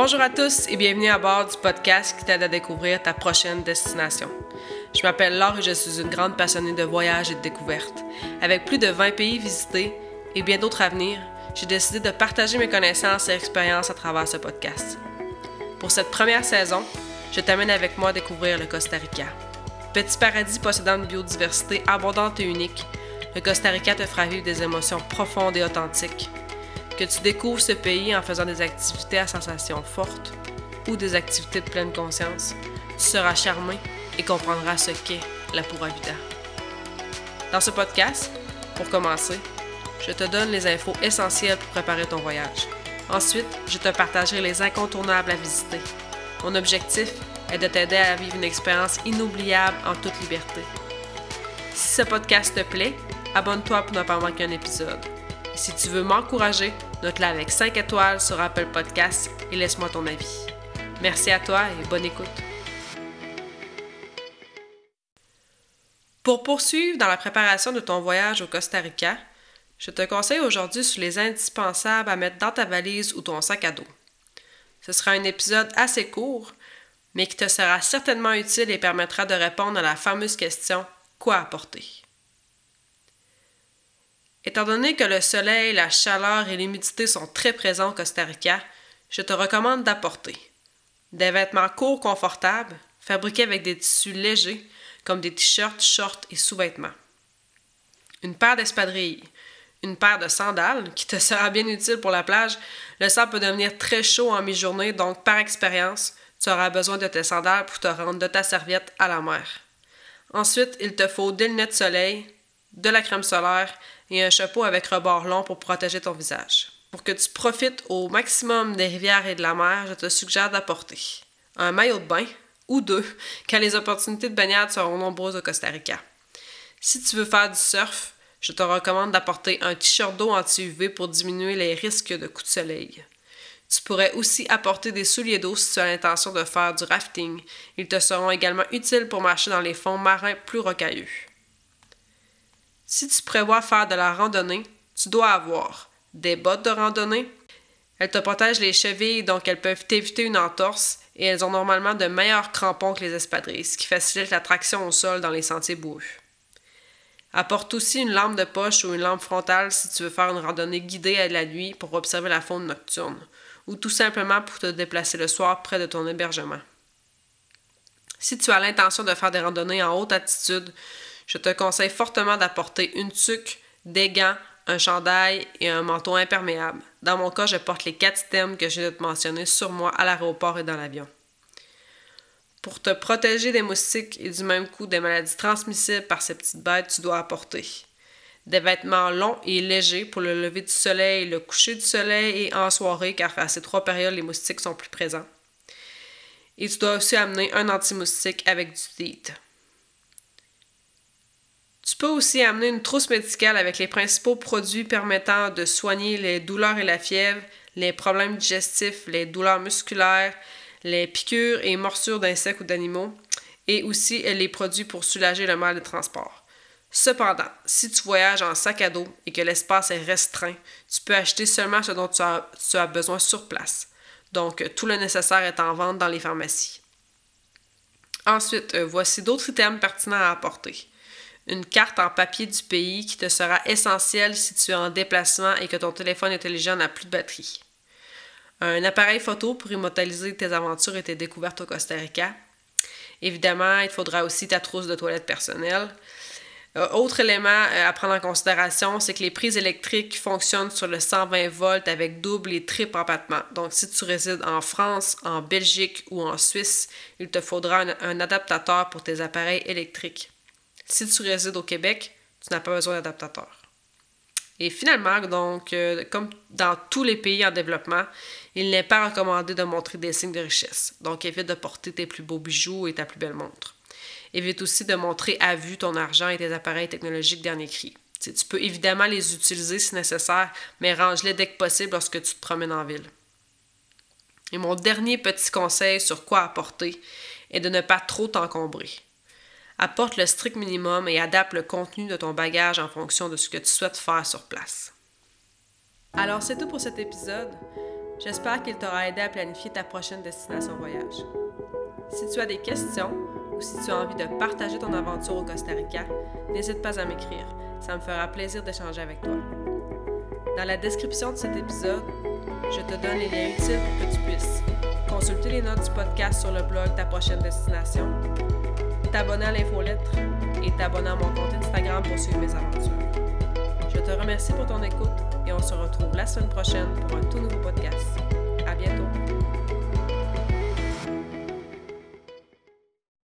Bonjour à tous et bienvenue à bord du podcast qui t'aide à découvrir ta prochaine destination. Je m'appelle Laure et je suis une grande passionnée de voyages et de découvertes. Avec plus de 20 pays visités et bien d'autres à venir, j'ai décidé de partager mes connaissances et expériences à travers ce podcast. Pour cette première saison, je t'amène avec moi à découvrir le Costa Rica. Petit paradis possédant une biodiversité abondante et unique, le Costa Rica te fera vivre des émotions profondes et authentiques que tu découvres ce pays en faisant des activités à sensations fortes ou des activités de pleine conscience, tu seras charmé et comprendras ce qu'est la vida. Dans ce podcast, pour commencer, je te donne les infos essentielles pour préparer ton voyage. Ensuite, je te partagerai les incontournables à visiter. Mon objectif est de t'aider à vivre une expérience inoubliable en toute liberté. Si ce podcast te plaît, abonne-toi pour ne pas manquer un épisode. Si tu veux m'encourager, note-la avec 5 étoiles sur Apple Podcasts et laisse-moi ton avis. Merci à toi et bonne écoute. Pour poursuivre dans la préparation de ton voyage au Costa Rica, je te conseille aujourd'hui sur les indispensables à mettre dans ta valise ou ton sac à dos. Ce sera un épisode assez court, mais qui te sera certainement utile et permettra de répondre à la fameuse question quoi apporter? Étant donné que le soleil, la chaleur et l'humidité sont très présents au Costa Rica, je te recommande d'apporter des vêtements courts confortables, fabriqués avec des tissus légers, comme des t-shirts, shorts et sous-vêtements. Une paire d'espadrilles, une paire de sandales qui te sera bien utile pour la plage. Le sable peut devenir très chaud en mi-journée, donc par expérience, tu auras besoin de tes sandales pour te rendre de ta serviette à la mer. Ensuite, il te faut des lunettes de soleil, de la crème solaire et un chapeau avec rebord long pour protéger ton visage. Pour que tu profites au maximum des rivières et de la mer, je te suggère d'apporter un maillot de bain ou deux, car les opportunités de baignade seront nombreuses au Costa Rica. Si tu veux faire du surf, je te recommande d'apporter un t-shirt d'eau anti-UV pour diminuer les risques de coups de soleil. Tu pourrais aussi apporter des souliers d'eau si tu as l'intention de faire du rafting. Ils te seront également utiles pour marcher dans les fonds marins plus rocailleux. Si tu prévois faire de la randonnée, tu dois avoir des bottes de randonnée. Elles te protègent les chevilles, donc elles peuvent éviter une entorse et elles ont normalement de meilleurs crampons que les espadrilles, ce qui facilite la traction au sol dans les sentiers boueux. Apporte aussi une lampe de poche ou une lampe frontale si tu veux faire une randonnée guidée à la nuit pour observer la faune nocturne, ou tout simplement pour te déplacer le soir près de ton hébergement. Si tu as l'intention de faire des randonnées en haute altitude, je te conseille fortement d'apporter une tuque, des gants, un chandail et un manteau imperméable. Dans mon cas, je porte les quatre items que je viens de te mentionner sur moi à l'aéroport et dans l'avion. Pour te protéger des moustiques et du même coup des maladies transmissibles par ces petites bêtes, tu dois apporter des vêtements longs et légers pour le lever du soleil, le coucher du soleil et en soirée, car à ces trois périodes, les moustiques sont plus présents. Et tu dois aussi amener un anti-moustique avec du DEET. Tu peux aussi amener une trousse médicale avec les principaux produits permettant de soigner les douleurs et la fièvre, les problèmes digestifs, les douleurs musculaires, les piqûres et morsures d'insectes ou d'animaux, et aussi les produits pour soulager le mal de transport. Cependant, si tu voyages en sac à dos et que l'espace est restreint, tu peux acheter seulement ce dont tu as, besoin sur place. Donc, tout le nécessaire est en vente dans les pharmacies. Ensuite, euh, voici d'autres items pertinents à apporter une carte en papier du pays qui te sera essentielle si tu es en déplacement et que ton téléphone intelligent n'a plus de batterie. Un appareil photo pour immortaliser tes aventures et tes découvertes au Costa Rica. Évidemment, il te faudra aussi ta trousse de toilette personnelle. Euh, autre élément euh, à prendre en considération, c'est que les prises électriques fonctionnent sur le 120 volts avec double et triple empattement. Donc, si tu résides en France, en Belgique ou en Suisse, il te faudra un adaptateur pour tes appareils électriques. Si tu résides au Québec, tu n'as pas besoin d'adaptateur. Et finalement, donc, euh, comme dans tous les pays en développement, il n'est pas recommandé de montrer des signes de richesse. Donc, évite de porter tes plus beaux bijoux et ta plus belle montre. Évite aussi de montrer à vue ton argent et tes appareils technologiques dernier cri. tu peux évidemment les utiliser si nécessaire, mais range-les dès que possible lorsque tu te promènes en ville. Et mon dernier petit conseil sur quoi apporter est de ne pas trop t'encombrer. Apporte le strict minimum et adapte le contenu de ton bagage en fonction de ce que tu souhaites faire sur place. Alors c'est tout pour cet épisode. J'espère qu'il t'aura aidé à planifier ta prochaine destination voyage. Si tu as des questions ou si tu as envie de partager ton aventure au Costa Rica, n'hésite pas à m'écrire. Ça me fera plaisir d'échanger avec toi. Dans la description de cet épisode, je te donne les liens utiles pour que tu puisses consulter les notes du podcast sur le blog Ta prochaine destination, t'abonner à l'infolettre et t'abonner à mon compte Instagram pour suivre mes aventures. Je te remercie pour ton écoute et on se retrouve la semaine prochaine pour un tout nouveau podcast. À bientôt!